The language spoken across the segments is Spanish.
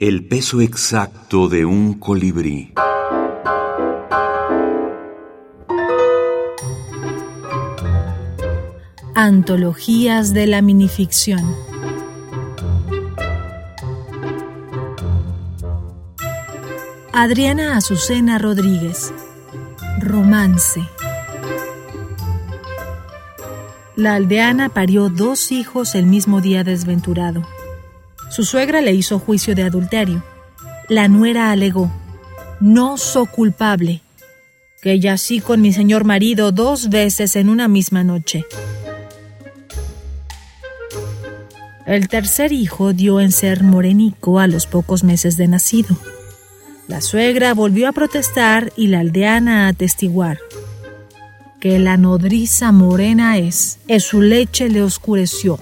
El peso exacto de un colibrí. Antologías de la minificción. Adriana Azucena Rodríguez. Romance. La aldeana parió dos hijos el mismo día desventurado. Su suegra le hizo juicio de adulterio. La nuera alegó, no soy culpable, que yací con mi señor marido dos veces en una misma noche. El tercer hijo dio en ser morenico a los pocos meses de nacido. La suegra volvió a protestar y la aldeana a atestiguar que la nodriza morena es, y su leche le oscureció.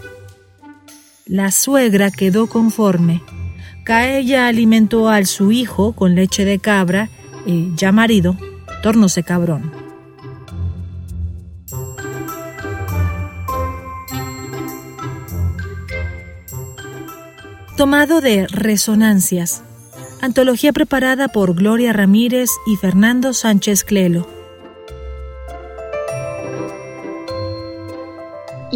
La suegra quedó conforme, que ella alimentó al su hijo con leche de cabra y, ya marido, tornóse cabrón. Tomado de Resonancias, antología preparada por Gloria Ramírez y Fernando Sánchez Clelo.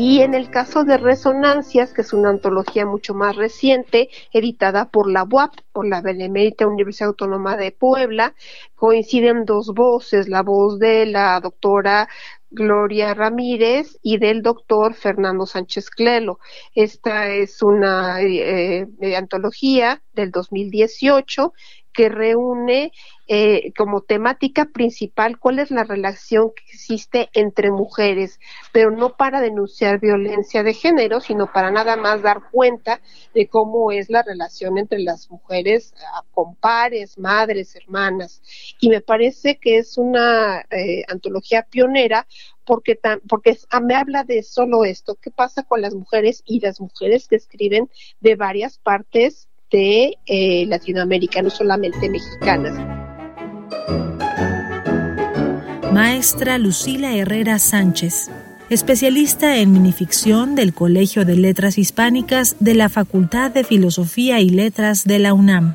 Y en el caso de Resonancias, que es una antología mucho más reciente, editada por la UAP, por la Benemérita Universidad Autónoma de Puebla, coinciden dos voces, la voz de la doctora Gloria Ramírez y del doctor Fernando Sánchez Clelo. Esta es una eh, antología del 2018 que reúne eh, como temática principal cuál es la relación que existe entre mujeres, pero no para denunciar violencia de género, sino para nada más dar cuenta de cómo es la relación entre las mujeres ah, con pares, madres, hermanas. Y me parece que es una eh, antología pionera porque, porque me habla de solo esto, qué pasa con las mujeres y las mujeres que escriben de varias partes de eh, Latinoamérica, no solamente mexicanas. Maestra Lucila Herrera Sánchez, especialista en minificción del Colegio de Letras Hispánicas de la Facultad de Filosofía y Letras de la UNAM.